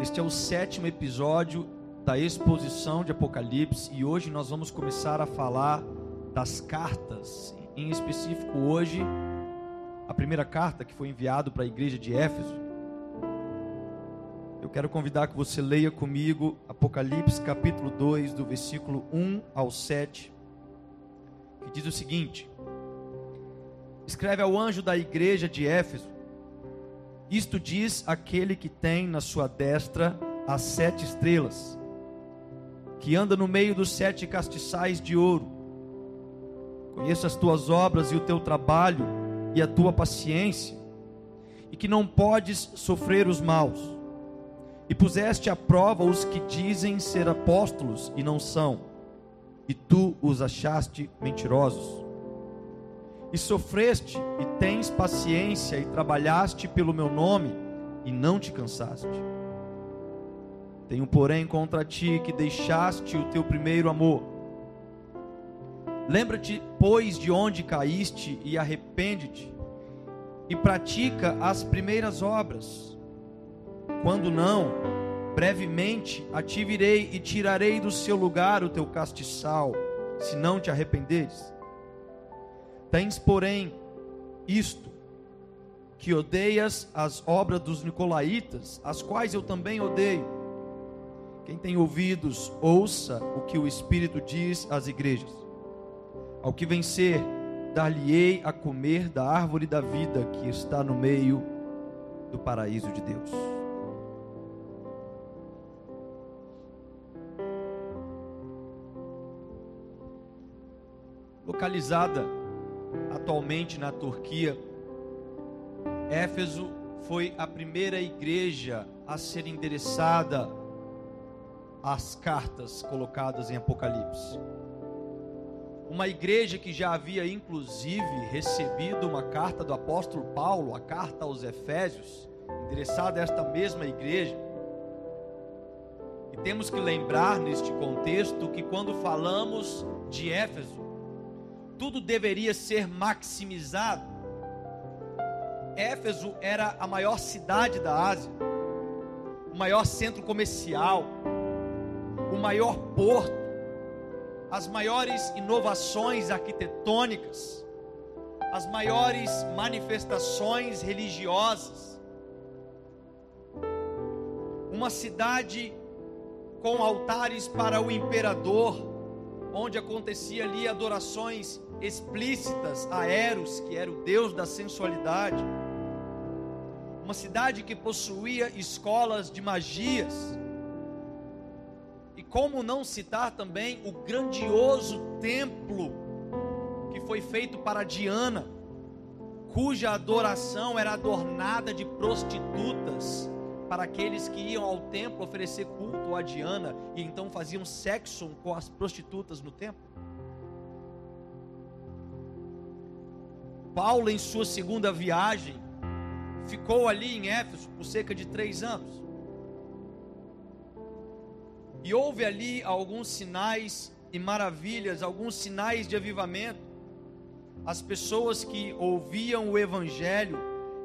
Este é o sétimo episódio da exposição de Apocalipse e hoje nós vamos começar a falar das cartas, em específico hoje a primeira carta que foi enviada para a igreja de Éfeso. Eu quero convidar que você leia comigo Apocalipse capítulo 2, do versículo 1 ao 7, que diz o seguinte: Escreve ao anjo da igreja de Éfeso isto diz aquele que tem na sua destra as sete estrelas, que anda no meio dos sete castiçais de ouro. Conheço as tuas obras e o teu trabalho e a tua paciência, e que não podes sofrer os maus. E puseste à prova os que dizem ser apóstolos e não são, e tu os achaste mentirosos e sofreste, e tens paciência, e trabalhaste pelo meu nome, e não te cansaste. Tenho, porém, contra ti que deixaste o teu primeiro amor. Lembra-te, pois, de onde caíste, e arrepende-te, e pratica as primeiras obras. Quando não, brevemente a virei e tirarei do seu lugar o teu castiçal, se não te arrependeres. Tens, porém, isto, que odeias as obras dos nicolaítas, as quais eu também odeio. Quem tem ouvidos, ouça o que o Espírito diz às igrejas. Ao que vencer, dar-lhe-ei a comer da árvore da vida que está no meio do paraíso de Deus. Localizada atualmente na Turquia, Éfeso foi a primeira igreja a ser endereçada às cartas colocadas em Apocalipse. Uma igreja que já havia inclusive recebido uma carta do apóstolo Paulo, a carta aos Efésios, endereçada a esta mesma igreja. E temos que lembrar neste contexto que quando falamos de Éfeso, tudo deveria ser maximizado. Éfeso era a maior cidade da Ásia, o maior centro comercial, o maior porto, as maiores inovações arquitetônicas, as maiores manifestações religiosas. Uma cidade com altares para o imperador, onde acontecia ali adorações explícitas a Eros, que era o deus da sensualidade. Uma cidade que possuía escolas de magias. E como não citar também o grandioso templo que foi feito para Diana, cuja adoração era adornada de prostitutas para aqueles que iam ao templo oferecer culto a Diana e então faziam sexo com as prostitutas no templo. Paulo, em sua segunda viagem, ficou ali em Éfeso por cerca de três anos. E houve ali alguns sinais e maravilhas, alguns sinais de avivamento. As pessoas que ouviam o Evangelho,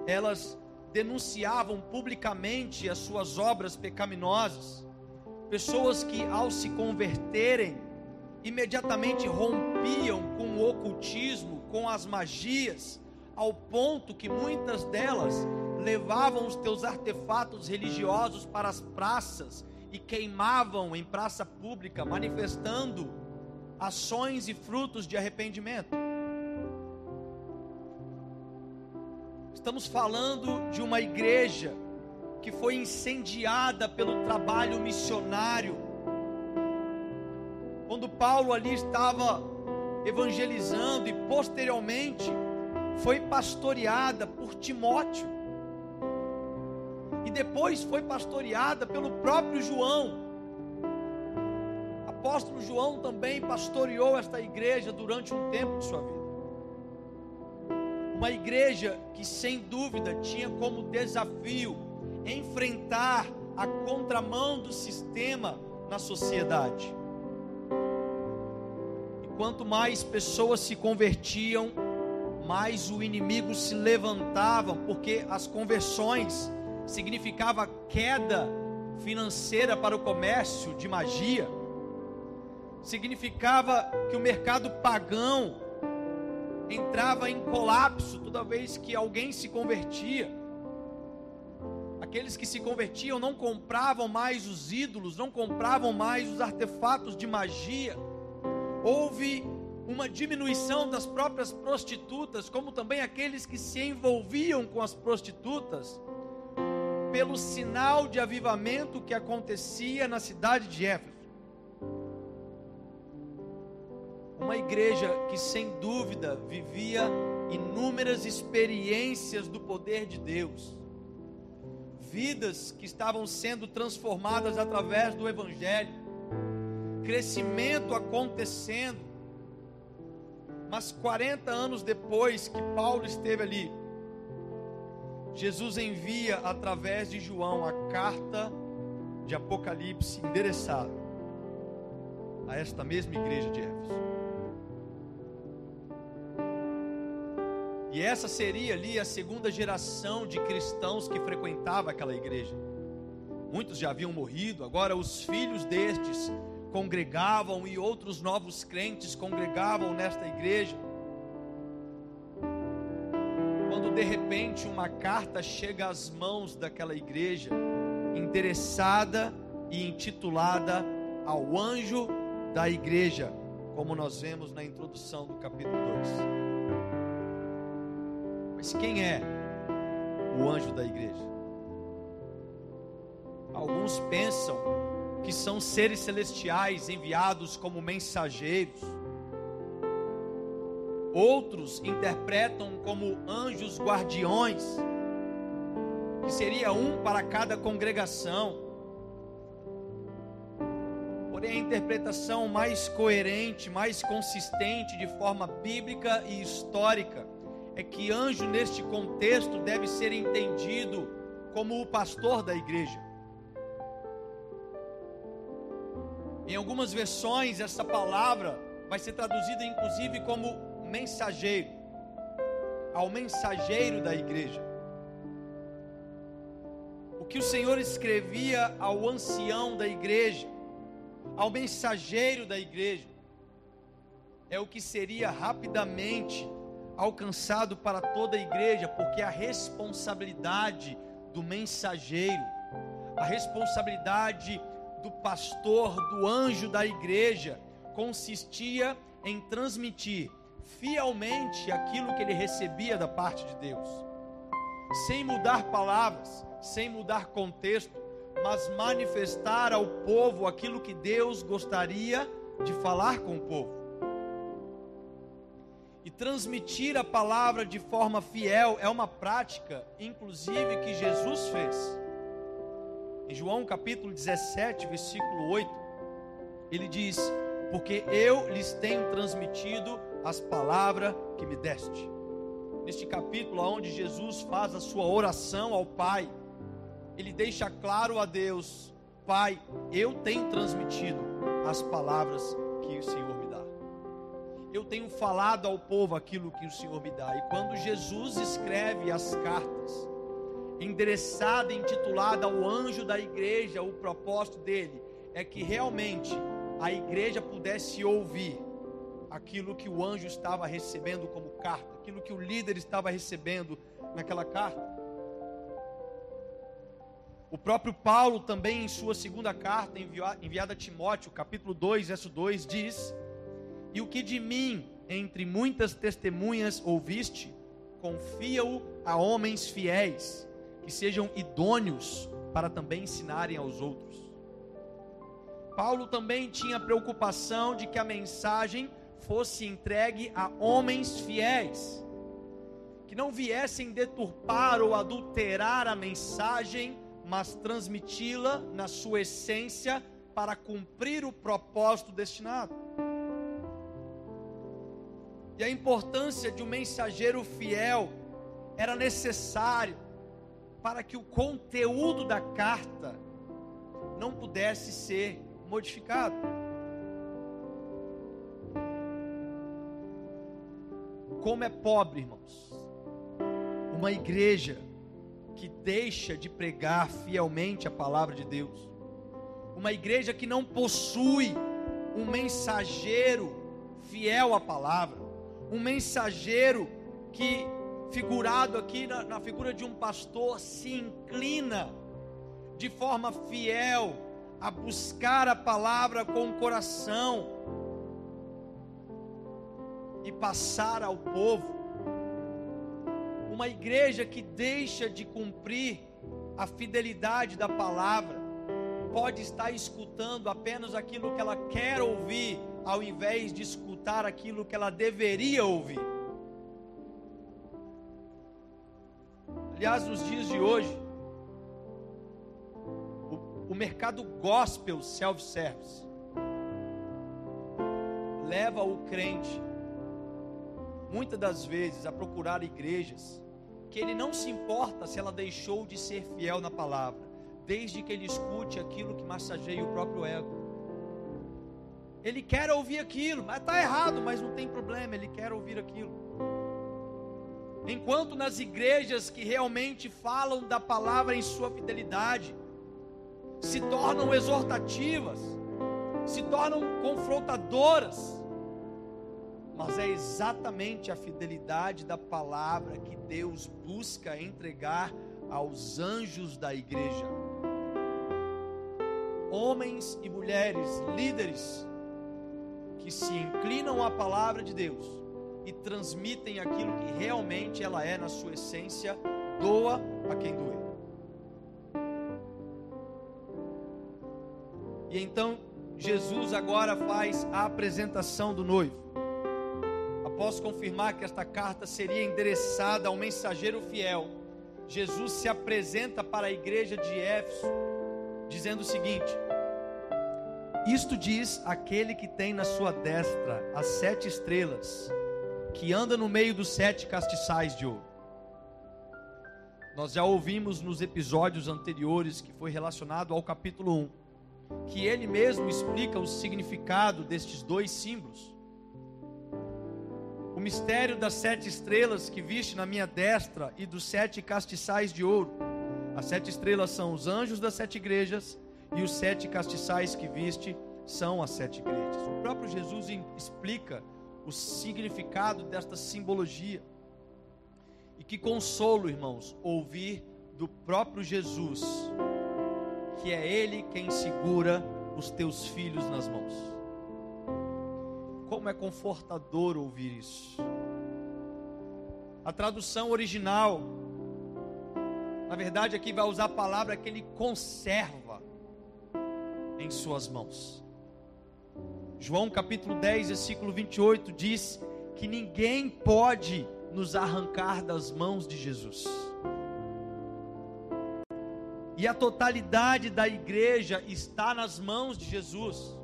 elas denunciavam publicamente as suas obras pecaminosas. Pessoas que, ao se converterem, imediatamente rompiam com o ocultismo, com as magias, ao ponto que muitas delas levavam os teus artefatos religiosos para as praças e queimavam em praça pública, manifestando ações e frutos de arrependimento. Estamos falando de uma igreja que foi incendiada pelo trabalho missionário quando Paulo ali estava evangelizando e posteriormente foi pastoreada por Timóteo. E depois foi pastoreada pelo próprio João. Apóstolo João também pastoreou esta igreja durante um tempo de sua vida. Uma igreja que sem dúvida tinha como desafio enfrentar a contramão do sistema na sociedade. Quanto mais pessoas se convertiam, mais o inimigo se levantava, porque as conversões significava queda financeira para o comércio de magia, significava que o mercado pagão entrava em colapso toda vez que alguém se convertia. Aqueles que se convertiam não compravam mais os ídolos, não compravam mais os artefatos de magia. Houve uma diminuição das próprias prostitutas, como também aqueles que se envolviam com as prostitutas, pelo sinal de avivamento que acontecia na cidade de Éfeso. Uma igreja que sem dúvida vivia inúmeras experiências do poder de Deus, vidas que estavam sendo transformadas através do Evangelho, crescimento acontecendo, mas 40 anos depois que Paulo esteve ali, Jesus envia através de João a carta de Apocalipse endereçada a esta mesma igreja de Éfeso. E essa seria ali a segunda geração de cristãos que frequentava aquela igreja. Muitos já haviam morrido, agora os filhos destes congregavam e outros novos crentes congregavam nesta igreja. Quando de repente uma carta chega às mãos daquela igreja, endereçada e intitulada ao anjo da igreja, como nós vemos na introdução do capítulo 2. Mas quem é o anjo da igreja? Alguns pensam que são seres celestiais enviados como mensageiros. Outros interpretam como anjos guardiões, que seria um para cada congregação. Porém, a interpretação mais coerente, mais consistente de forma bíblica e histórica é que anjo neste contexto deve ser entendido como o pastor da igreja. Em algumas versões, essa palavra vai ser traduzida inclusive como mensageiro, ao mensageiro da igreja. O que o Senhor escrevia ao ancião da igreja, ao mensageiro da igreja, é o que seria rapidamente alcançado para toda a igreja, porque a responsabilidade do mensageiro, a responsabilidade do pastor, do anjo da igreja, consistia em transmitir fielmente aquilo que ele recebia da parte de Deus, sem mudar palavras, sem mudar contexto, mas manifestar ao povo aquilo que Deus gostaria de falar com o povo e transmitir a palavra de forma fiel é uma prática, inclusive, que Jesus fez. Em João capítulo 17, versículo 8, ele diz: Porque eu lhes tenho transmitido as palavras que me deste. Neste capítulo, onde Jesus faz a sua oração ao Pai, ele deixa claro a Deus: Pai, eu tenho transmitido as palavras que o Senhor eu tenho falado ao povo aquilo que o Senhor me dá. E quando Jesus escreve as cartas, endereçada intitulada ao anjo da igreja, o propósito dele é que realmente a igreja pudesse ouvir aquilo que o anjo estava recebendo como carta, aquilo que o líder estava recebendo naquela carta. O próprio Paulo também em sua segunda carta enviada a Timóteo, capítulo 2, verso 2 diz: e o que de mim, entre muitas testemunhas, ouviste, confia-o a homens fiéis, que sejam idôneos para também ensinarem aos outros. Paulo também tinha preocupação de que a mensagem fosse entregue a homens fiéis, que não viessem deturpar ou adulterar a mensagem, mas transmiti-la na sua essência para cumprir o propósito destinado e a importância de um mensageiro fiel era necessário para que o conteúdo da carta não pudesse ser modificado. Como é pobre, irmãos, uma igreja que deixa de pregar fielmente a palavra de Deus uma igreja que não possui um mensageiro fiel à palavra, um mensageiro que, figurado aqui na, na figura de um pastor, se inclina de forma fiel a buscar a palavra com o coração e passar ao povo. Uma igreja que deixa de cumprir a fidelidade da palavra pode estar escutando apenas aquilo que ela quer ouvir, ao invés de escutar aquilo que ela deveria ouvir. Aliás, nos dias de hoje, o, o mercado gospel self-service leva o crente, muitas das vezes, a procurar igrejas que ele não se importa se ela deixou de ser fiel na palavra desde que ele escute aquilo que massageia o próprio ego. Ele quer ouvir aquilo, mas está errado, mas não tem problema, ele quer ouvir aquilo. Enquanto nas igrejas que realmente falam da palavra em sua fidelidade, se tornam exortativas, se tornam confrontadoras, mas é exatamente a fidelidade da palavra que Deus busca entregar aos anjos da igreja homens e mulheres, líderes, que se inclinam à palavra de Deus e transmitem aquilo que realmente ela é na sua essência, doa a quem doer. E então Jesus agora faz a apresentação do noivo. Após confirmar que esta carta seria endereçada ao mensageiro fiel, Jesus se apresenta para a igreja de Éfeso dizendo o seguinte: Isto diz aquele que tem na sua destra as sete estrelas, que anda no meio dos sete castiçais de ouro. Nós já ouvimos nos episódios anteriores que foi relacionado ao capítulo 1, que ele mesmo explica o significado destes dois símbolos. O mistério das sete estrelas que viste na minha destra e dos sete castiçais de ouro as sete estrelas são os anjos das sete igrejas, e os sete castiçais que viste são as sete igrejas. O próprio Jesus explica o significado desta simbologia. E que consolo, irmãos, ouvir do próprio Jesus, que é Ele quem segura os teus filhos nas mãos. Como é confortador ouvir isso. A tradução original na verdade, aqui vai usar a palavra que ele conserva em suas mãos. João capítulo 10, versículo 28 diz que ninguém pode nos arrancar das mãos de Jesus. E a totalidade da igreja está nas mãos de Jesus.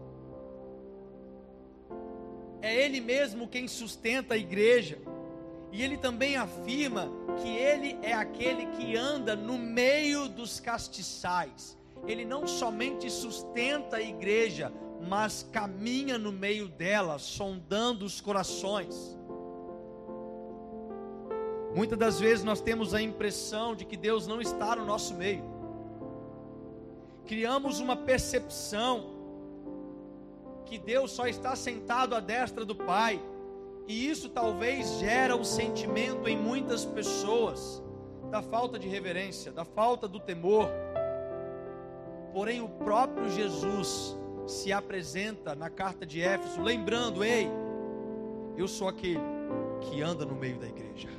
É Ele mesmo quem sustenta a igreja. E ele também afirma que ele é aquele que anda no meio dos castiçais. Ele não somente sustenta a igreja, mas caminha no meio dela, sondando os corações. Muitas das vezes nós temos a impressão de que Deus não está no nosso meio. Criamos uma percepção que Deus só está sentado à destra do Pai e isso talvez gera um sentimento em muitas pessoas da falta de reverência, da falta do temor. Porém, o próprio Jesus se apresenta na carta de Éfeso, lembrando: ei, eu sou aquele que anda no meio da igreja,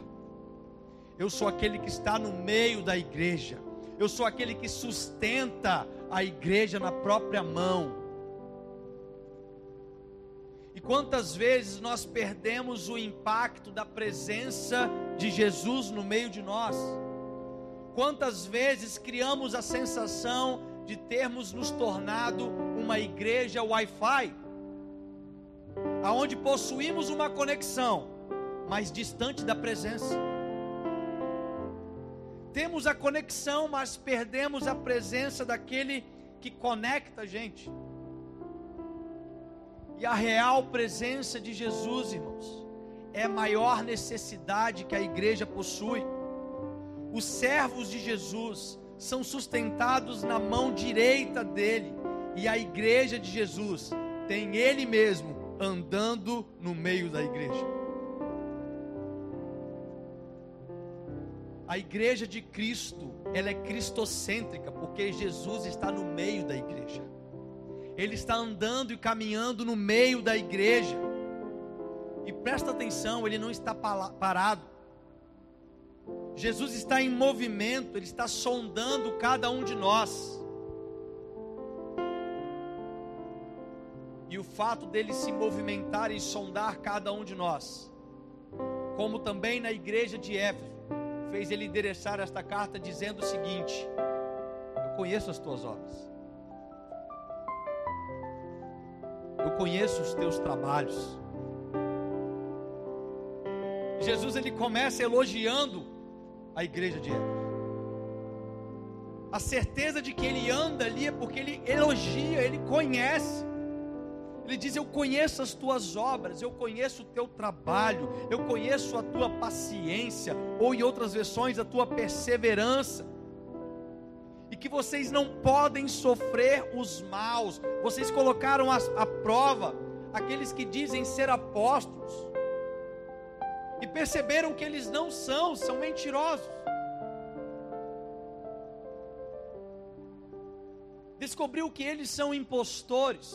eu sou aquele que está no meio da igreja, eu sou aquele que sustenta a igreja na própria mão. E quantas vezes nós perdemos o impacto da presença de Jesus no meio de nós? Quantas vezes criamos a sensação de termos nos tornado uma igreja Wi-Fi, aonde possuímos uma conexão, mas distante da presença. Temos a conexão, mas perdemos a presença daquele que conecta a gente. E a real presença de Jesus, irmãos, é a maior necessidade que a igreja possui. Os servos de Jesus são sustentados na mão direita dele, E a igreja de Jesus tem Ele mesmo andando no meio da igreja. A igreja de Cristo, ela é cristocêntrica, porque Jesus está no meio da igreja. Ele está andando e caminhando no meio da igreja. E presta atenção, ele não está parado. Jesus está em movimento, ele está sondando cada um de nós. E o fato dele se movimentar e sondar cada um de nós, como também na igreja de Éfeso, fez ele endereçar esta carta dizendo o seguinte: Eu conheço as tuas obras, eu conheço os teus trabalhos. Jesus ele começa elogiando a igreja de Éfeso. A certeza de que ele anda ali é porque ele elogia, ele conhece. Ele diz: Eu conheço as tuas obras, eu conheço o teu trabalho, eu conheço a tua paciência, ou em outras versões, a tua perseverança. E que vocês não podem sofrer os maus, vocês colocaram à prova aqueles que dizem ser apóstolos, e perceberam que eles não são, são mentirosos. Descobriu que eles são impostores.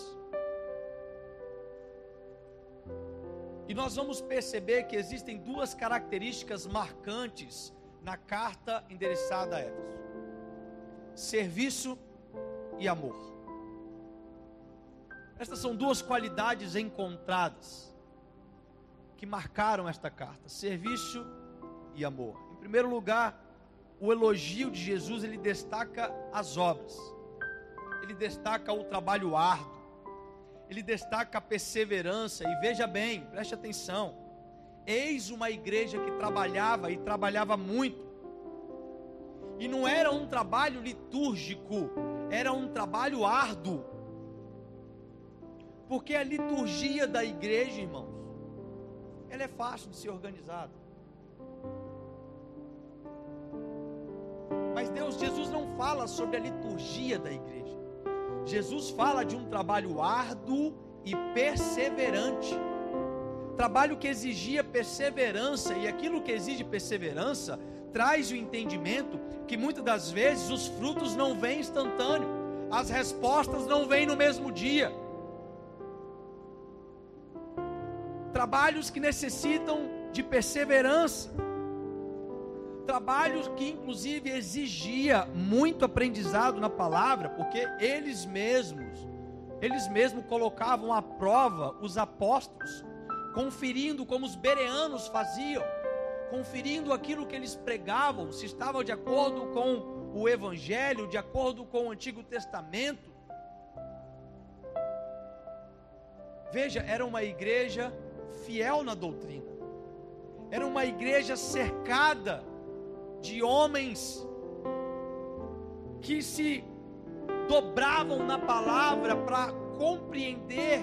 E nós vamos perceber que existem duas características marcantes na carta endereçada a Éfeso: serviço e amor. Estas são duas qualidades encontradas que marcaram esta carta: serviço e amor. Em primeiro lugar, o elogio de Jesus ele destaca as obras, ele destaca o trabalho árduo ele destaca a perseverança. E veja bem, preste atenção. Eis uma igreja que trabalhava e trabalhava muito. E não era um trabalho litúrgico, era um trabalho árduo. Porque a liturgia da igreja, irmãos, ela é fácil de ser organizada. Mas Deus, Jesus não fala sobre a liturgia da igreja. Jesus fala de um trabalho árduo e perseverante. Trabalho que exigia perseverança, e aquilo que exige perseverança traz o entendimento que muitas das vezes os frutos não vêm instantâneo, as respostas não vêm no mesmo dia. Trabalhos que necessitam de perseverança trabalho que inclusive exigia muito aprendizado na palavra, porque eles mesmos, eles mesmos colocavam à prova os apóstolos, conferindo como os bereanos faziam, conferindo aquilo que eles pregavam, se estavam de acordo com o evangelho, de acordo com o Antigo Testamento. Veja, era uma igreja fiel na doutrina. Era uma igreja cercada de homens que se dobravam na palavra para compreender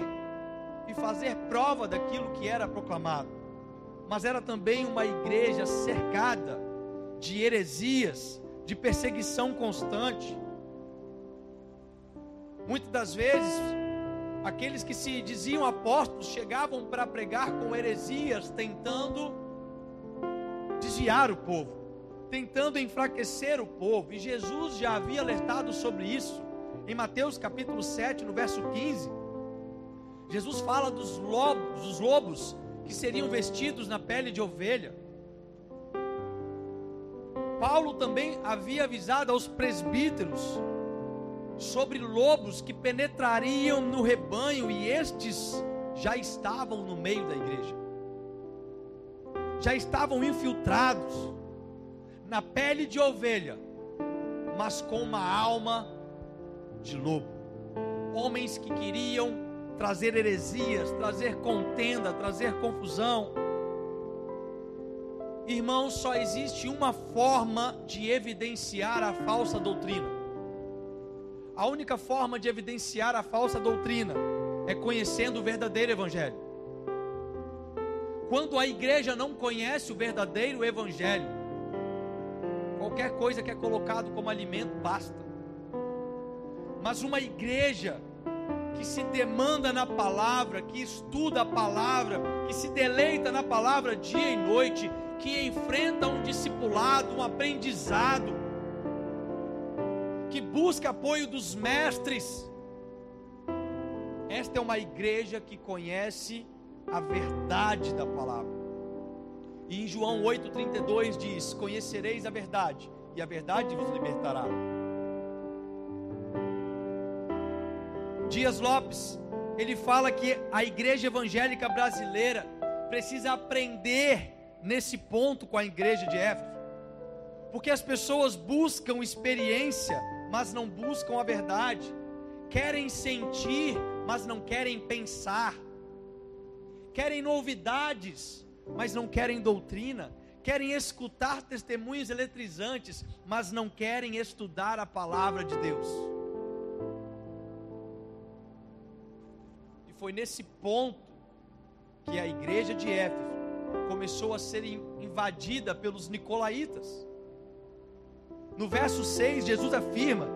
e fazer prova daquilo que era proclamado. Mas era também uma igreja cercada de heresias, de perseguição constante. Muitas das vezes, aqueles que se diziam apóstolos chegavam para pregar com heresias, tentando desviar o povo tentando enfraquecer o povo, e Jesus já havia alertado sobre isso. Em Mateus capítulo 7, no verso 15, Jesus fala dos lobos, dos lobos que seriam vestidos na pele de ovelha. Paulo também havia avisado aos presbíteros sobre lobos que penetrariam no rebanho e estes já estavam no meio da igreja. Já estavam infiltrados na pele de ovelha, mas com uma alma de lobo. Homens que queriam trazer heresias, trazer contenda, trazer confusão. Irmãos, só existe uma forma de evidenciar a falsa doutrina. A única forma de evidenciar a falsa doutrina é conhecendo o verdadeiro evangelho. Quando a igreja não conhece o verdadeiro evangelho, Qualquer coisa que é colocado como alimento basta. mas uma igreja que se demanda na palavra, que estuda a palavra, que se deleita na palavra dia e noite, que enfrenta um discipulado, um aprendizado, que busca apoio dos mestres. Esta é uma igreja que conhece a verdade da palavra. E em João 8,32 diz: Conhecereis a verdade, e a verdade vos libertará. Dias Lopes, ele fala que a igreja evangélica brasileira precisa aprender nesse ponto com a igreja de Éfeso. Porque as pessoas buscam experiência, mas não buscam a verdade. Querem sentir, mas não querem pensar. Querem novidades, mas não querem doutrina. Querem escutar testemunhos eletrizantes, mas não querem estudar a palavra de Deus. foi nesse ponto que a igreja de Éfeso começou a ser invadida pelos nicolaítas. No verso 6, Jesus afirma: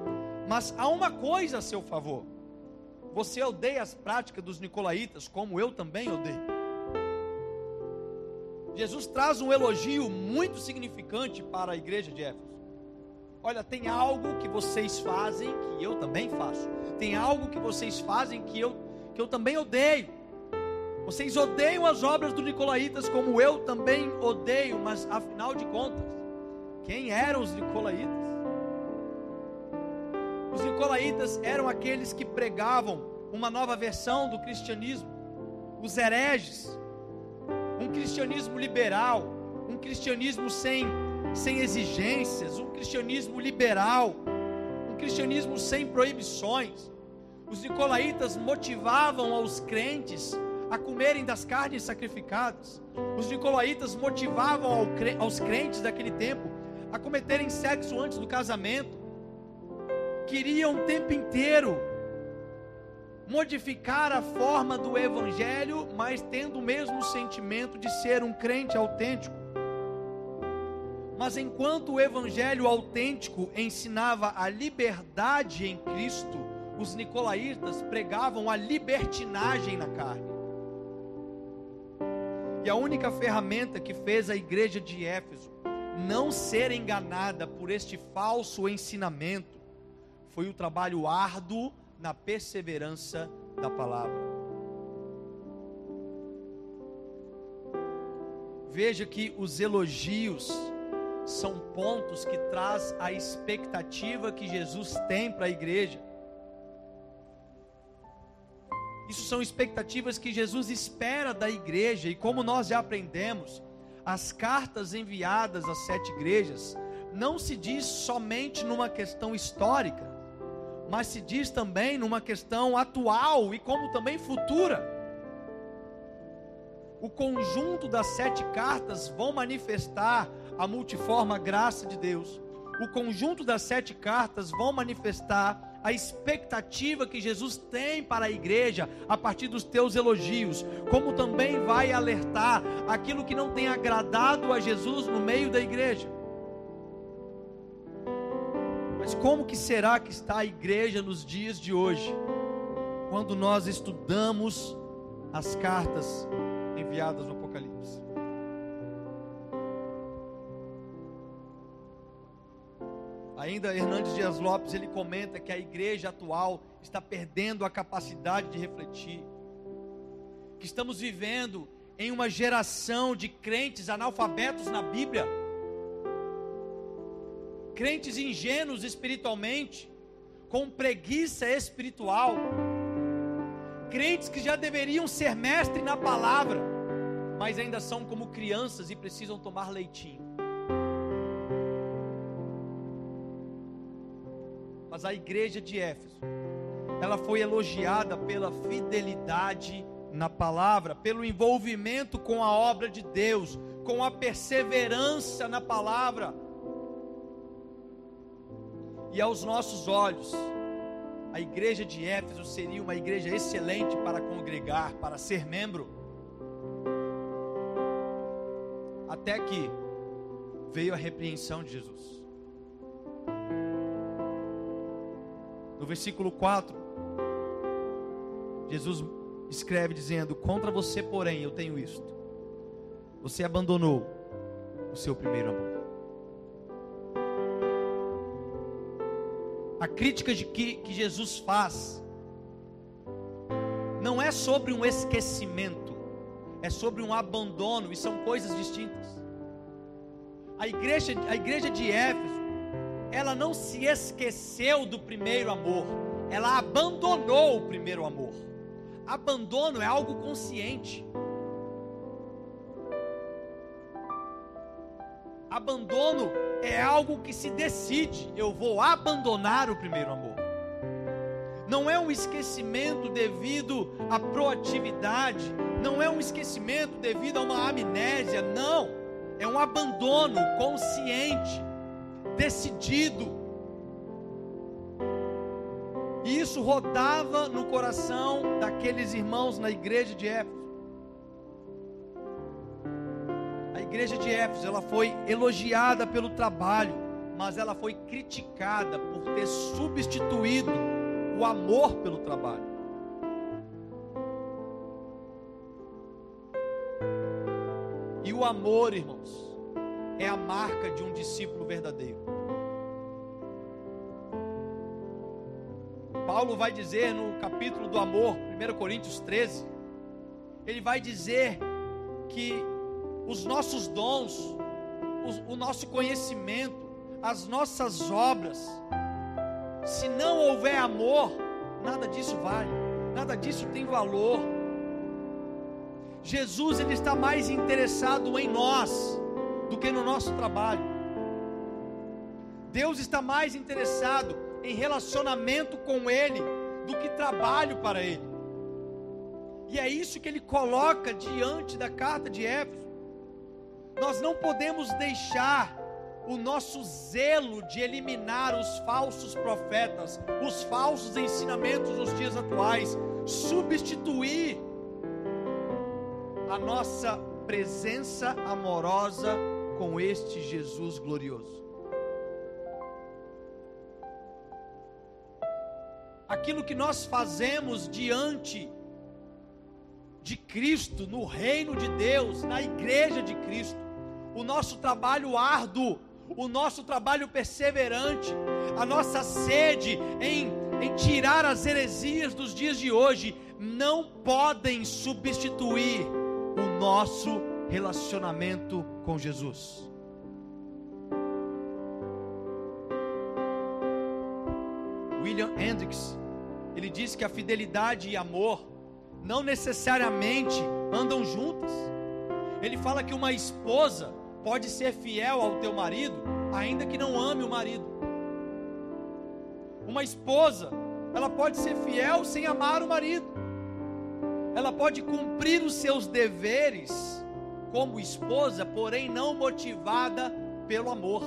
Mas há uma coisa a seu favor. Você odeia as práticas dos nicolaítas, como eu também odeio. Jesus traz um elogio muito significante para a igreja de Éfeso. Olha, tem algo que vocês fazem que eu também faço. Tem algo que vocês fazem que eu que eu também odeio. Vocês odeiam as obras dos Nicolaítas como eu também odeio, mas afinal de contas, quem eram os Nicolaítas? Os Nicolaítas eram aqueles que pregavam uma nova versão do cristianismo, os hereges, um cristianismo liberal, um cristianismo sem, sem exigências, um cristianismo liberal, um cristianismo sem proibições. Os nicolaítas motivavam aos crentes a comerem das carnes sacrificadas. Os nicolaítas motivavam aos crentes daquele tempo a cometerem sexo antes do casamento. Queriam o tempo inteiro modificar a forma do evangelho, mas tendo o mesmo sentimento de ser um crente autêntico. Mas enquanto o evangelho autêntico ensinava a liberdade em Cristo, os nicolaítas pregavam a libertinagem na carne. E a única ferramenta que fez a igreja de Éfeso não ser enganada por este falso ensinamento foi o trabalho árduo na perseverança da palavra. Veja que os elogios são pontos que traz a expectativa que Jesus tem para a igreja. Isso são expectativas que Jesus espera da igreja, e como nós já aprendemos, as cartas enviadas às sete igrejas não se diz somente numa questão histórica, mas se diz também numa questão atual e como também futura. O conjunto das sete cartas vão manifestar a multiforme graça de Deus. O conjunto das sete cartas vão manifestar a expectativa que Jesus tem para a igreja a partir dos teus elogios, como também vai alertar aquilo que não tem agradado a Jesus no meio da igreja. Mas como que será que está a igreja nos dias de hoje, quando nós estudamos as cartas enviadas no Ainda Hernandes Dias Lopes ele comenta que a igreja atual está perdendo a capacidade de refletir. Que estamos vivendo em uma geração de crentes analfabetos na Bíblia. Crentes ingênuos espiritualmente, com preguiça espiritual. Crentes que já deveriam ser mestre na palavra, mas ainda são como crianças e precisam tomar leitinho. Mas a igreja de Éfeso, ela foi elogiada pela fidelidade na palavra, pelo envolvimento com a obra de Deus, com a perseverança na palavra. E aos nossos olhos, a igreja de Éfeso seria uma igreja excelente para congregar, para ser membro. Até que veio a repreensão de Jesus. Versículo 4, Jesus escreve dizendo: Contra você, porém, eu tenho isto. Você abandonou o seu primeiro amor. A crítica de que, que Jesus faz não é sobre um esquecimento, é sobre um abandono, e são coisas distintas. A igreja, a igreja de Éfeso, ela não se esqueceu do primeiro amor, ela abandonou o primeiro amor. Abandono é algo consciente. Abandono é algo que se decide. Eu vou abandonar o primeiro amor. Não é um esquecimento devido à proatividade, não é um esquecimento devido a uma amnésia, não. É um abandono consciente, decidido. E isso rodava no coração daqueles irmãos na igreja de Éfeso. A igreja de Éfeso, ela foi elogiada pelo trabalho, mas ela foi criticada por ter substituído o amor pelo trabalho. E o amor, irmãos, é a marca de um discípulo verdadeiro. Paulo vai dizer no capítulo do amor, 1 Coríntios 13, ele vai dizer que os nossos dons, o, o nosso conhecimento, as nossas obras, se não houver amor, nada disso vale, nada disso tem valor. Jesus ele está mais interessado em nós do que no nosso trabalho. Deus está mais interessado em relacionamento com Ele do que trabalho para Ele. E é isso que ele coloca diante da carta de Éfeso. Nós não podemos deixar o nosso zelo de eliminar os falsos profetas, os falsos ensinamentos nos dias atuais, substituir a nossa presença amorosa com este Jesus glorioso. aquilo que nós fazemos diante de Cristo, no reino de Deus, na igreja de Cristo, o nosso trabalho árduo, o nosso trabalho perseverante, a nossa sede em, em tirar as heresias dos dias de hoje, não podem substituir o nosso relacionamento com Jesus. William Hendricks, ele diz que a fidelidade e amor não necessariamente andam juntas. Ele fala que uma esposa pode ser fiel ao teu marido, ainda que não ame o marido. Uma esposa, ela pode ser fiel sem amar o marido. Ela pode cumprir os seus deveres como esposa, porém não motivada pelo amor.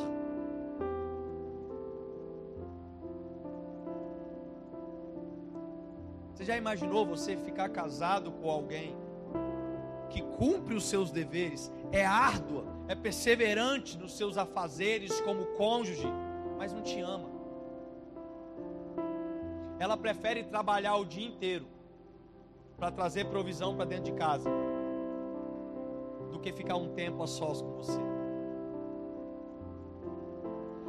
Você já imaginou você ficar casado com alguém que cumpre os seus deveres, é árdua, é perseverante nos seus afazeres como cônjuge, mas não te ama? Ela prefere trabalhar o dia inteiro para trazer provisão para dentro de casa do que ficar um tempo a sós com você.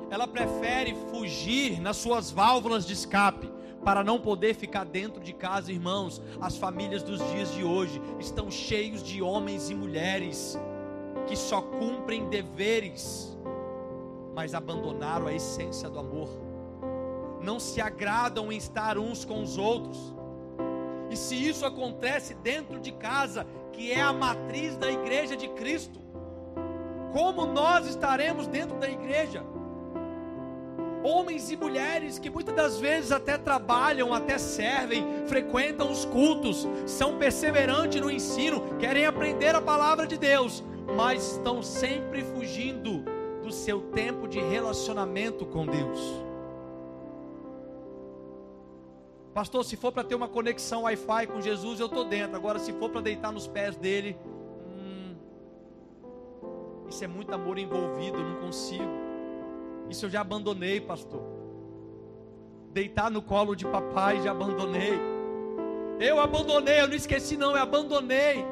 Ela prefere fugir nas suas válvulas de escape para não poder ficar dentro de casa, irmãos. As famílias dos dias de hoje estão cheios de homens e mulheres que só cumprem deveres, mas abandonaram a essência do amor. Não se agradam em estar uns com os outros. E se isso acontece dentro de casa, que é a matriz da igreja de Cristo, como nós estaremos dentro da igreja? homens e mulheres que muitas das vezes até trabalham, até servem, frequentam os cultos, são perseverantes no ensino, querem aprender a palavra de Deus, mas estão sempre fugindo do seu tempo de relacionamento com Deus. Pastor, se for para ter uma conexão Wi-Fi com Jesus, eu estou dentro. Agora, se for para deitar nos pés dele, hum, isso é muito amor envolvido, eu não consigo. Isso eu já abandonei, pastor. deitar no colo de papai já abandonei. Eu abandonei, eu não esqueci não, eu abandonei.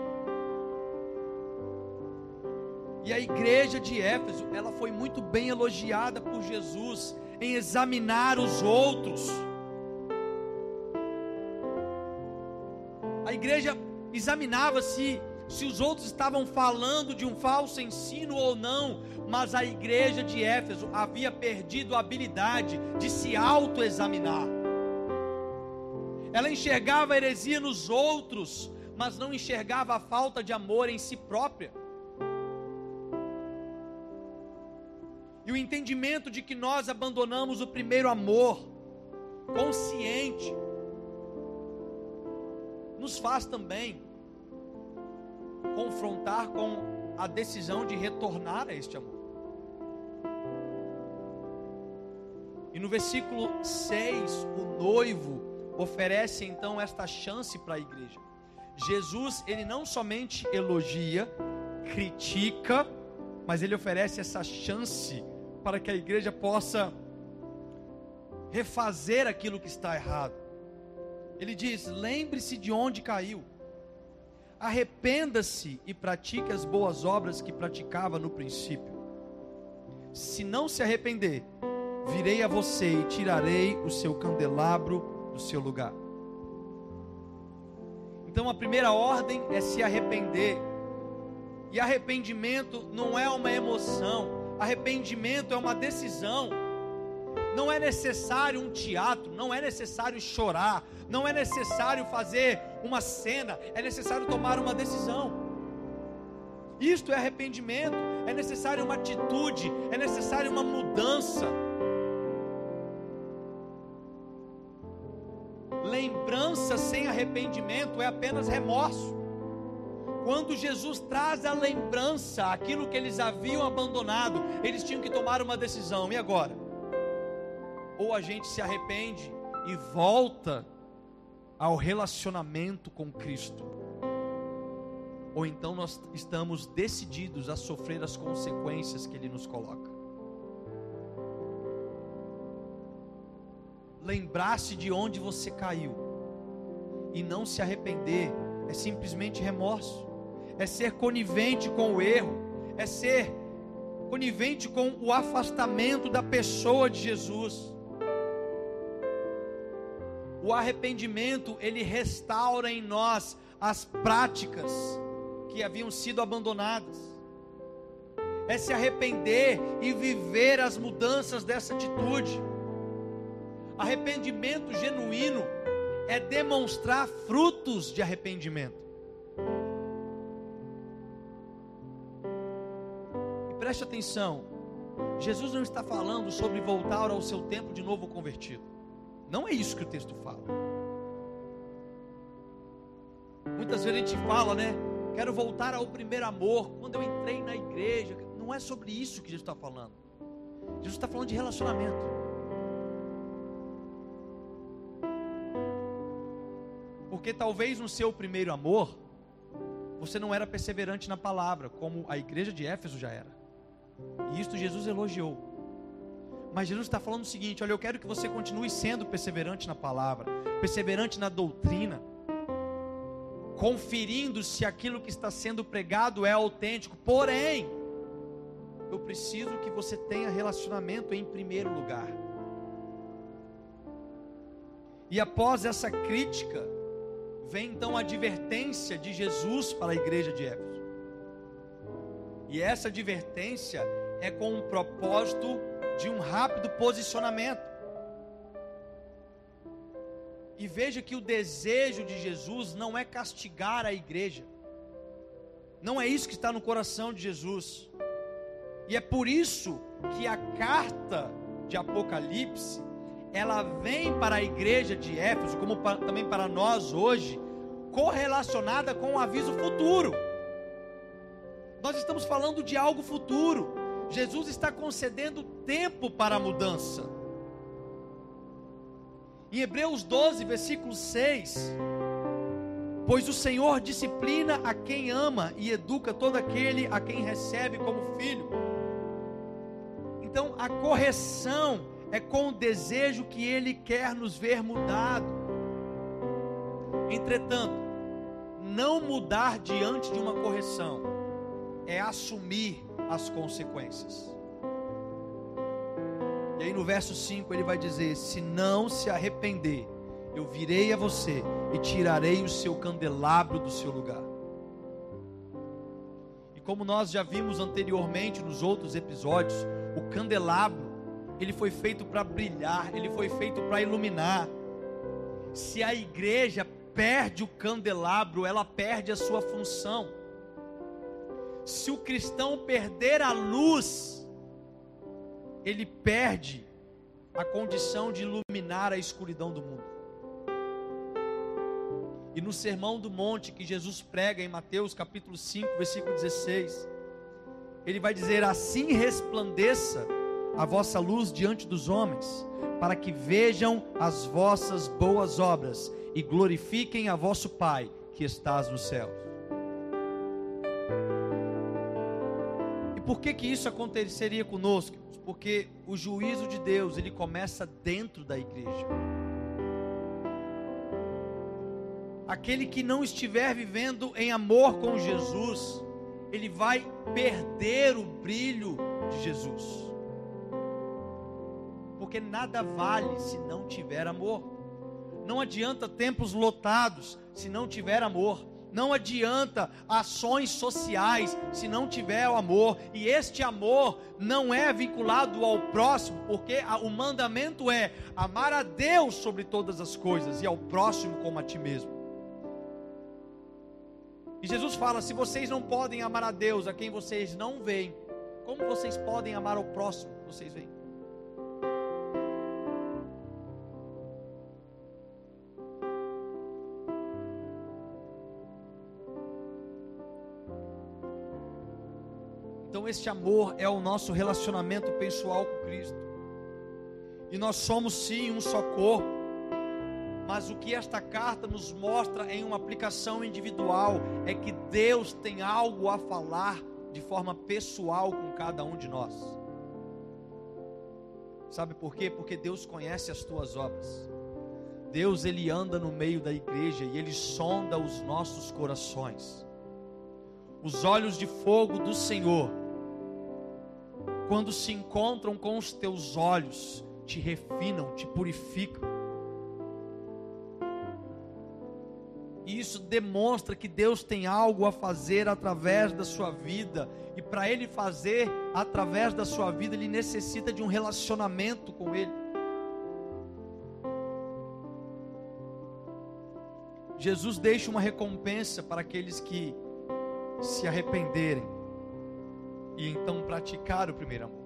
E a igreja de Éfeso, ela foi muito bem elogiada por Jesus em examinar os outros. A igreja examinava se se os outros estavam falando de um falso ensino ou não, mas a igreja de Éfeso havia perdido a habilidade de se autoexaminar. Ela enxergava a heresia nos outros, mas não enxergava a falta de amor em si própria. E o entendimento de que nós abandonamos o primeiro amor, consciente, nos faz também confrontar com a decisão de retornar a este amor. E no versículo 6, o noivo oferece então esta chance para a igreja. Jesus, ele não somente elogia, critica, mas ele oferece essa chance para que a igreja possa refazer aquilo que está errado. Ele diz: lembre-se de onde caiu arrependa-se e pratique as boas obras que praticava no princípio. Se não se arrepender, virei a você e tirarei o seu candelabro do seu lugar. Então a primeira ordem é se arrepender. E arrependimento não é uma emoção, arrependimento é uma decisão. Não é necessário um teatro, não é necessário chorar, não é necessário fazer uma cena, é necessário tomar uma decisão. Isto é arrependimento, é necessário uma atitude, é necessário uma mudança. Lembrança sem arrependimento é apenas remorso. Quando Jesus traz a lembrança, aquilo que eles haviam abandonado, eles tinham que tomar uma decisão. E agora? Ou a gente se arrepende e volta ao relacionamento com Cristo, ou então nós estamos decididos a sofrer as consequências que Ele nos coloca. Lembrar-se de onde você caiu e não se arrepender é simplesmente remorso, é ser conivente com o erro, é ser conivente com o afastamento da pessoa de Jesus. O arrependimento, ele restaura em nós as práticas que haviam sido abandonadas. É se arrepender e viver as mudanças dessa atitude. Arrependimento genuíno é demonstrar frutos de arrependimento. E preste atenção, Jesus não está falando sobre voltar ao seu tempo de novo convertido. Não é isso que o texto fala. Muitas vezes a gente fala, né? Quero voltar ao primeiro amor. Quando eu entrei na igreja. Não é sobre isso que Jesus está falando. Jesus está falando de relacionamento. Porque talvez no seu primeiro amor, você não era perseverante na palavra, como a igreja de Éfeso já era. E isto Jesus elogiou. Mas Jesus está falando o seguinte: olha, eu quero que você continue sendo perseverante na palavra, perseverante na doutrina, conferindo se aquilo que está sendo pregado é autêntico. Porém, eu preciso que você tenha relacionamento em primeiro lugar. E após essa crítica, vem então a advertência de Jesus para a igreja de Éfeso. E essa advertência é com um propósito de um rápido posicionamento. E veja que o desejo de Jesus não é castigar a igreja. Não é isso que está no coração de Jesus. E é por isso que a carta de Apocalipse, ela vem para a igreja de Éfeso, como também para nós hoje, correlacionada com um aviso futuro. Nós estamos falando de algo futuro. Jesus está concedendo tempo para a mudança. Em Hebreus 12, versículo 6, pois o Senhor disciplina a quem ama e educa todo aquele a quem recebe como filho. Então, a correção é com o desejo que Ele quer nos ver mudado. Entretanto, não mudar diante de uma correção é assumir as consequências. E aí no verso 5 ele vai dizer: Se não se arrepender, eu virei a você e tirarei o seu candelabro do seu lugar. E como nós já vimos anteriormente nos outros episódios, o candelabro, ele foi feito para brilhar, ele foi feito para iluminar. Se a igreja perde o candelabro, ela perde a sua função. Se o cristão perder a luz, ele perde a condição de iluminar a escuridão do mundo. E no Sermão do Monte que Jesus prega em Mateus capítulo 5, versículo 16, ele vai dizer: Assim resplandeça a vossa luz diante dos homens, para que vejam as vossas boas obras e glorifiquem a vosso Pai que estás nos céus. Por que que isso aconteceria conosco? Porque o juízo de Deus, ele começa dentro da igreja. Aquele que não estiver vivendo em amor com Jesus, ele vai perder o brilho de Jesus. Porque nada vale se não tiver amor. Não adianta tempos lotados se não tiver amor. Não adianta ações sociais se não tiver o amor. E este amor não é vinculado ao próximo, porque o mandamento é amar a Deus sobre todas as coisas e ao próximo como a ti mesmo. E Jesus fala: se vocês não podem amar a Deus, a quem vocês não veem, como vocês podem amar ao próximo que vocês veem? Este amor é o nosso relacionamento pessoal com Cristo. E nós somos sim um só corpo mas o que esta carta nos mostra em uma aplicação individual é que Deus tem algo a falar de forma pessoal com cada um de nós. Sabe por quê? Porque Deus conhece as tuas obras. Deus ele anda no meio da igreja e ele sonda os nossos corações. Os olhos de fogo do Senhor, quando se encontram com os teus olhos, te refinam, te purificam. E isso demonstra que Deus tem algo a fazer através da sua vida. E para Ele fazer através da sua vida, Ele necessita de um relacionamento com Ele. Jesus deixa uma recompensa para aqueles que se arrependerem e então praticar o primeiro amor.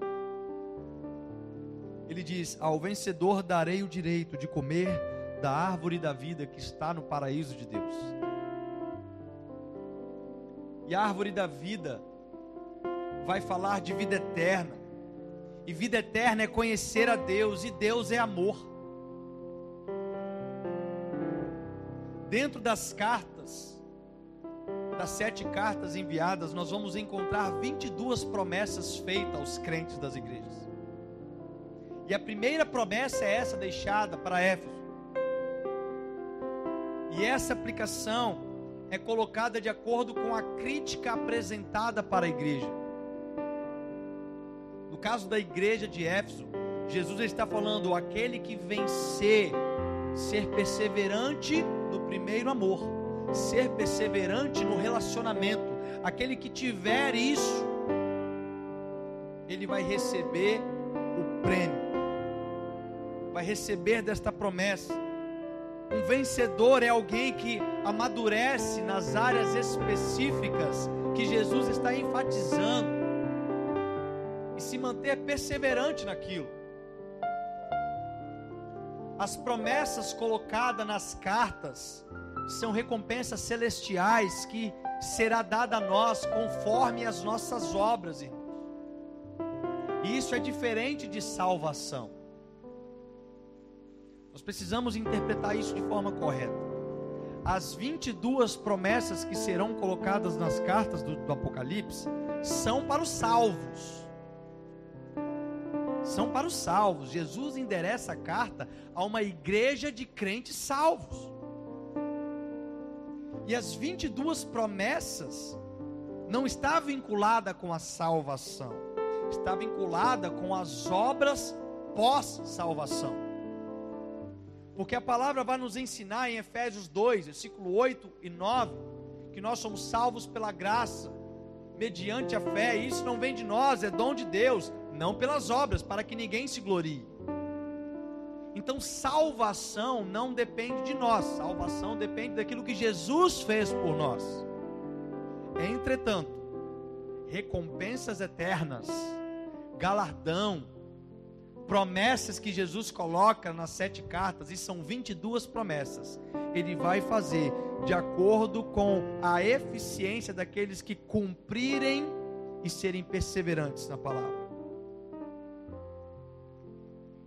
Ele diz: Ao vencedor darei o direito de comer da árvore da vida que está no paraíso de Deus. E a árvore da vida vai falar de vida eterna. E vida eterna é conhecer a Deus, e Deus é amor. Dentro das cartas, das sete cartas enviadas, nós vamos encontrar 22 promessas feitas aos crentes das igrejas. E a primeira promessa é essa deixada para Éfeso. E essa aplicação é colocada de acordo com a crítica apresentada para a igreja. No caso da igreja de Éfeso, Jesus está falando: aquele que vencer, ser perseverante no primeiro amor, ser perseverante no relacionamento, aquele que tiver isso, ele vai receber o prêmio, vai receber desta promessa. Um vencedor é alguém que amadurece nas áreas específicas que Jesus está enfatizando e se manter perseverante naquilo. As promessas colocadas nas cartas são recompensas celestiais que será dada a nós conforme as nossas obras. E isso é diferente de salvação. Nós precisamos interpretar isso de forma correta. As 22 promessas que serão colocadas nas cartas do, do Apocalipse são para os salvos. são para os salvos. Jesus endereça a carta a uma igreja de crentes salvos. E as 22 promessas não está vinculada com a salvação, está vinculada com as obras pós-salvação. Porque a palavra vai nos ensinar em Efésios 2, versículo 8 e 9, que nós somos salvos pela graça, mediante a fé, e isso não vem de nós, é dom de Deus, não pelas obras, para que ninguém se glorie. Então, salvação não depende de nós, salvação depende daquilo que Jesus fez por nós. Entretanto, recompensas eternas, galardão, promessas que Jesus coloca nas sete cartas, e são 22 promessas, ele vai fazer de acordo com a eficiência daqueles que cumprirem e serem perseverantes na palavra.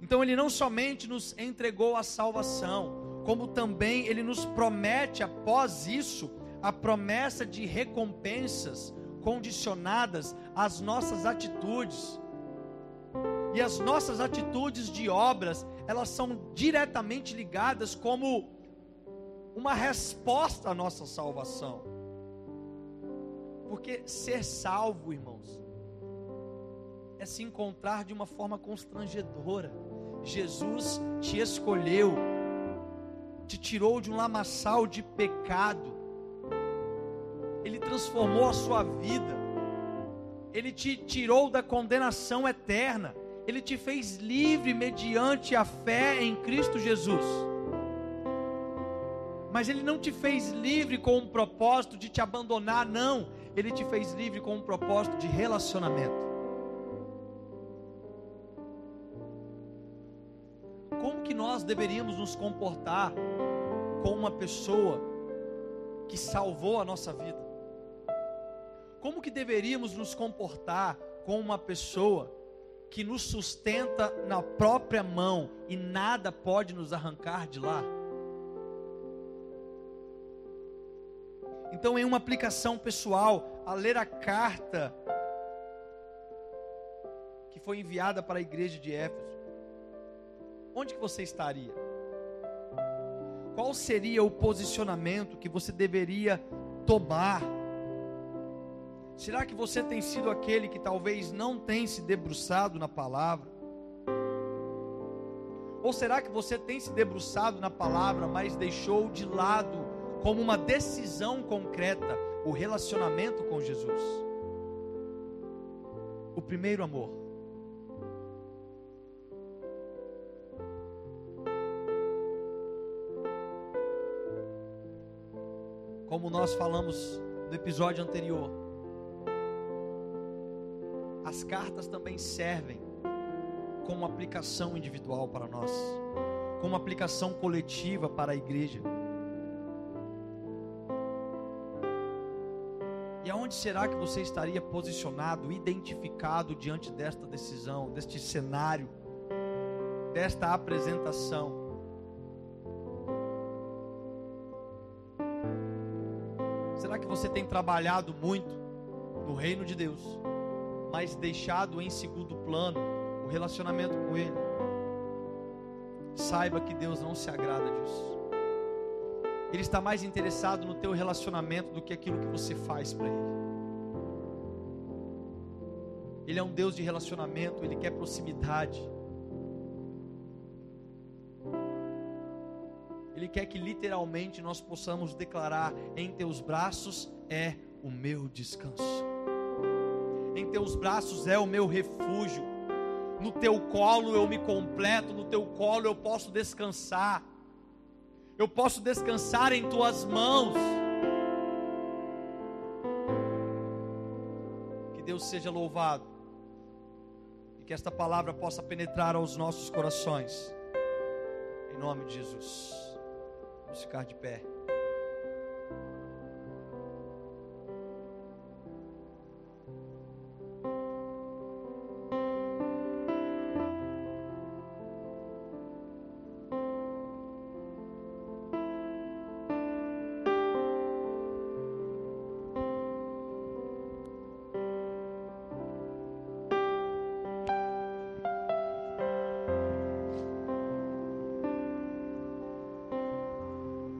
Então ele não somente nos entregou a salvação, como também ele nos promete após isso a promessa de recompensas condicionadas às nossas atitudes. E as nossas atitudes de obras, elas são diretamente ligadas como uma resposta à nossa salvação. Porque ser salvo, irmãos, é se encontrar de uma forma constrangedora. Jesus te escolheu, te tirou de um lamaçal de pecado, Ele transformou a sua vida, Ele te tirou da condenação eterna, Ele te fez livre mediante a fé em Cristo Jesus. Mas Ele não te fez livre com um propósito de te abandonar, não. Ele te fez livre com um propósito de relacionamento. Nós deveríamos nos comportar com uma pessoa que salvou a nossa vida? Como que deveríamos nos comportar com uma pessoa que nos sustenta na própria mão e nada pode nos arrancar de lá? Então, em uma aplicação pessoal, a ler a carta que foi enviada para a igreja de Éfeso, onde que você estaria? Qual seria o posicionamento que você deveria tomar? Será que você tem sido aquele que talvez não tem se debruçado na palavra? Ou será que você tem se debruçado na palavra, mas deixou de lado como uma decisão concreta o relacionamento com Jesus? O primeiro amor. Como nós falamos no episódio anterior, as cartas também servem como aplicação individual para nós, como aplicação coletiva para a igreja. E aonde será que você estaria posicionado, identificado diante desta decisão, deste cenário, desta apresentação? Você tem trabalhado muito no reino de Deus, mas deixado em segundo plano o relacionamento com Ele, saiba que Deus não se agrada disso. Ele está mais interessado no teu relacionamento do que aquilo que você faz para Ele. Ele é um Deus de relacionamento, Ele quer proximidade. Ele quer que literalmente nós possamos declarar: em teus braços é o meu descanso, em teus braços é o meu refúgio, no teu colo eu me completo, no teu colo eu posso descansar, eu posso descansar em tuas mãos. Que Deus seja louvado. E que esta palavra possa penetrar aos nossos corações, em nome de Jesus. Ficar de pé.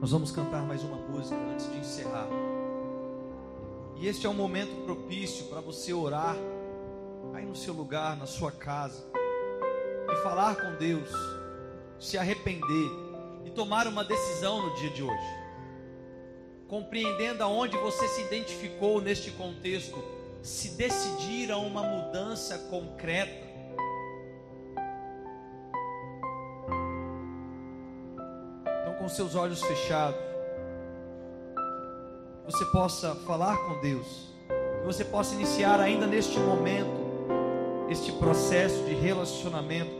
Nós vamos cantar mais uma música antes de encerrar. E este é um momento propício para você orar aí no seu lugar, na sua casa, e falar com Deus, se arrepender e tomar uma decisão no dia de hoje. Compreendendo aonde você se identificou neste contexto, se decidir a uma mudança concreta. Seus olhos fechados, você possa falar com Deus, que você possa iniciar ainda neste momento este processo de relacionamento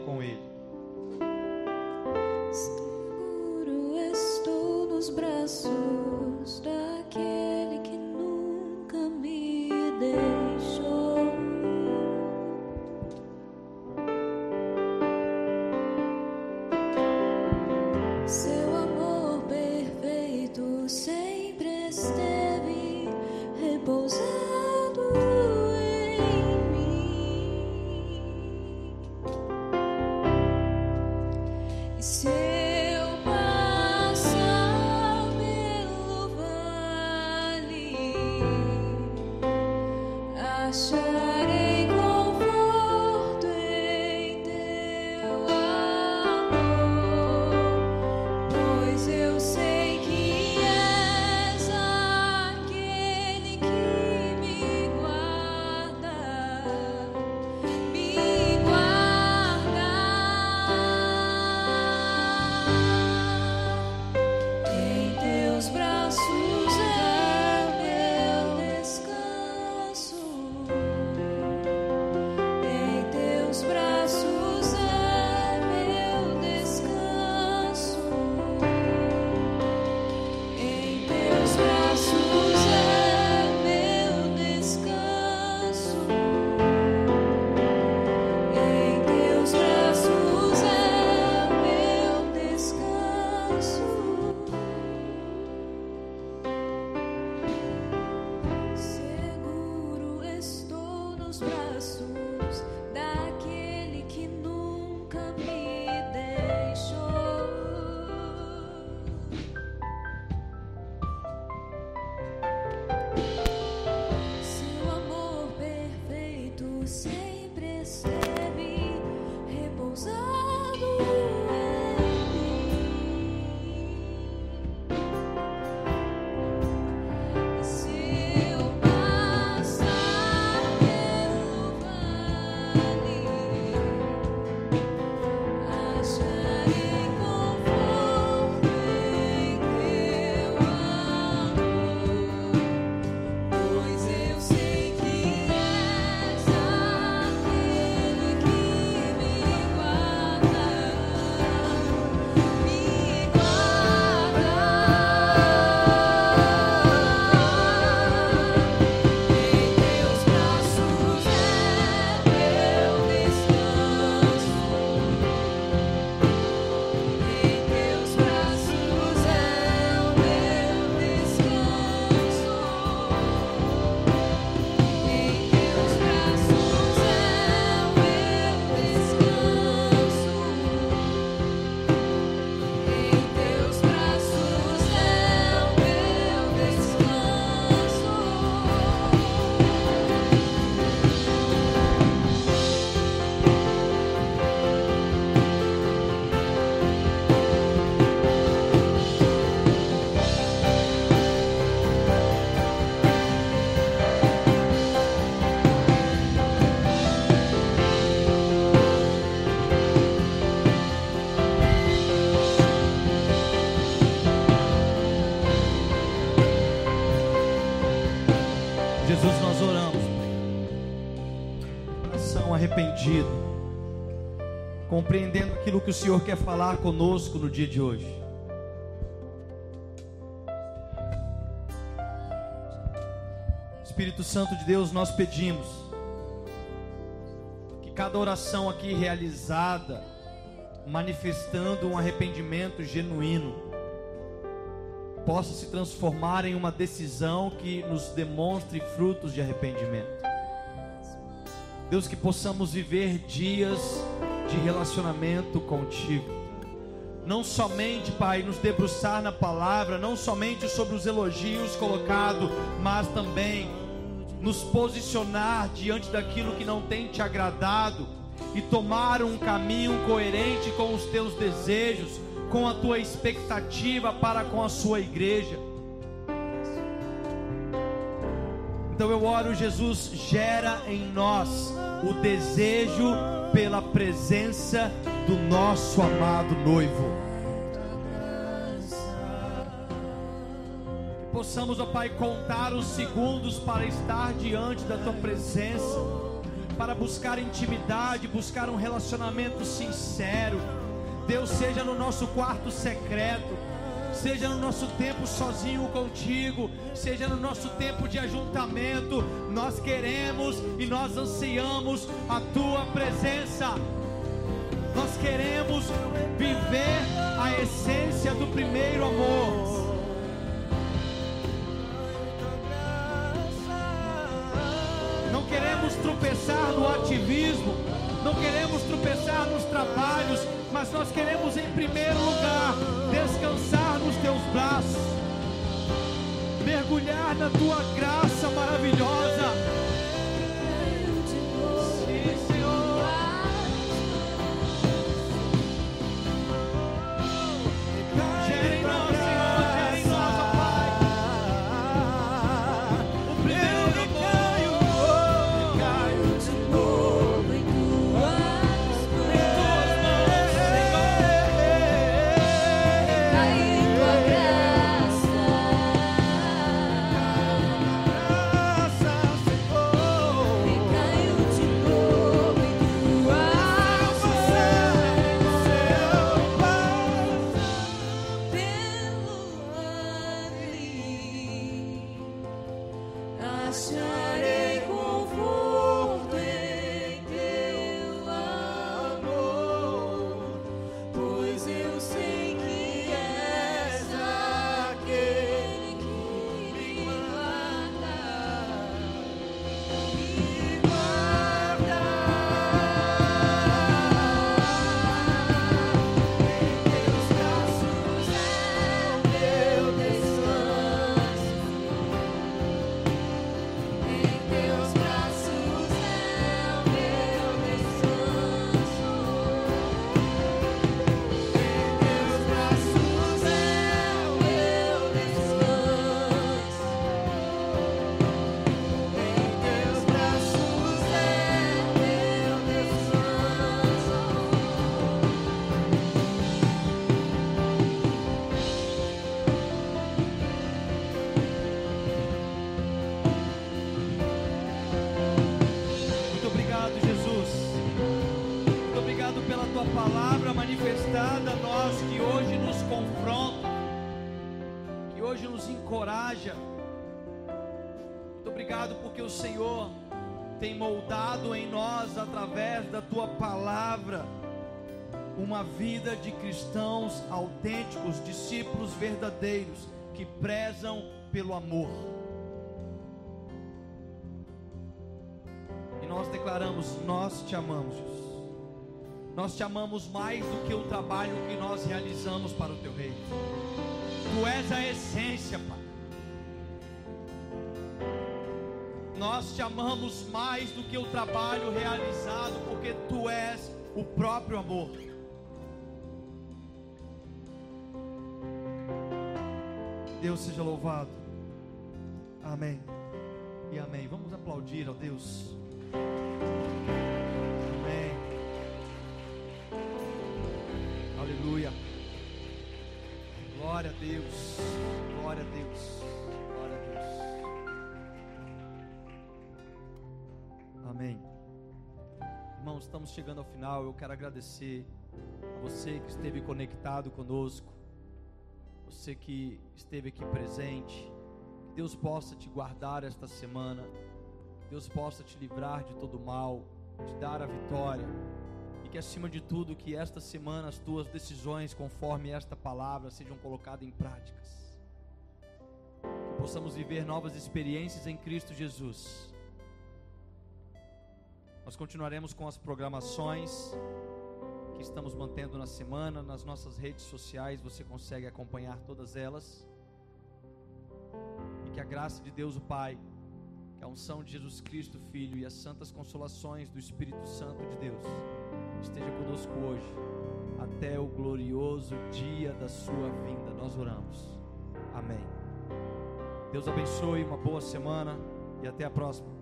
aquilo que o Senhor quer falar conosco no dia de hoje. Espírito Santo de Deus, nós pedimos que cada oração aqui realizada, manifestando um arrependimento genuíno, possa se transformar em uma decisão que nos demonstre frutos de arrependimento. Deus, que possamos viver dias de relacionamento contigo. não somente, Pai, nos debruçar na palavra, não somente sobre os elogios colocados, mas também nos posicionar diante daquilo que não tem te agradado e tomar um caminho coerente com os teus desejos, com a tua expectativa para com a sua igreja. Então eu oro, Jesus, gera em nós o desejo pela presença do nosso amado noivo. Que possamos, ó Pai, contar os segundos para estar diante da tua presença, para buscar intimidade, buscar um relacionamento sincero. Deus, seja no nosso quarto secreto, seja no nosso tempo sozinho contigo, seja no nosso tempo de ajuntamento, nós queremos e nós ansiamos a tua presença. Nós queremos viver a essência do primeiro amor. Não queremos tropeçar no ativismo, não queremos tropeçar nos trabalhos, mas nós queremos em primeiro lugar descansar nos teus braços, mergulhar na tua graça maravilhosa. O Senhor tem moldado em nós através da tua palavra uma vida de cristãos autênticos, discípulos verdadeiros que prezam pelo amor. E nós declaramos: Nós te amamos. Nós te amamos mais do que o trabalho que nós realizamos para o teu reino. Tu és a essência, Pai. Nós te amamos mais do que o trabalho realizado, porque tu és o próprio amor. Deus seja louvado. Amém. E amém. Vamos aplaudir ao Deus. Amém. Aleluia. Glória a Deus. Glória a Deus. Amém. Irmãos, estamos chegando ao final. Eu quero agradecer a você que esteve conectado conosco, você que esteve aqui presente. Que Deus possa te guardar esta semana. Que Deus possa te livrar de todo mal, te dar a vitória. E que acima de tudo, que esta semana as tuas decisões, conforme esta palavra, sejam colocadas em práticas. Que possamos viver novas experiências em Cristo Jesus. Nós continuaremos com as programações que estamos mantendo na semana, nas nossas redes sociais, você consegue acompanhar todas elas. E que a graça de Deus, o Pai, que a unção de Jesus Cristo, Filho, e as santas consolações do Espírito Santo de Deus esteja conosco hoje, até o glorioso dia da Sua vinda. Nós oramos. Amém. Deus abençoe, uma boa semana e até a próxima.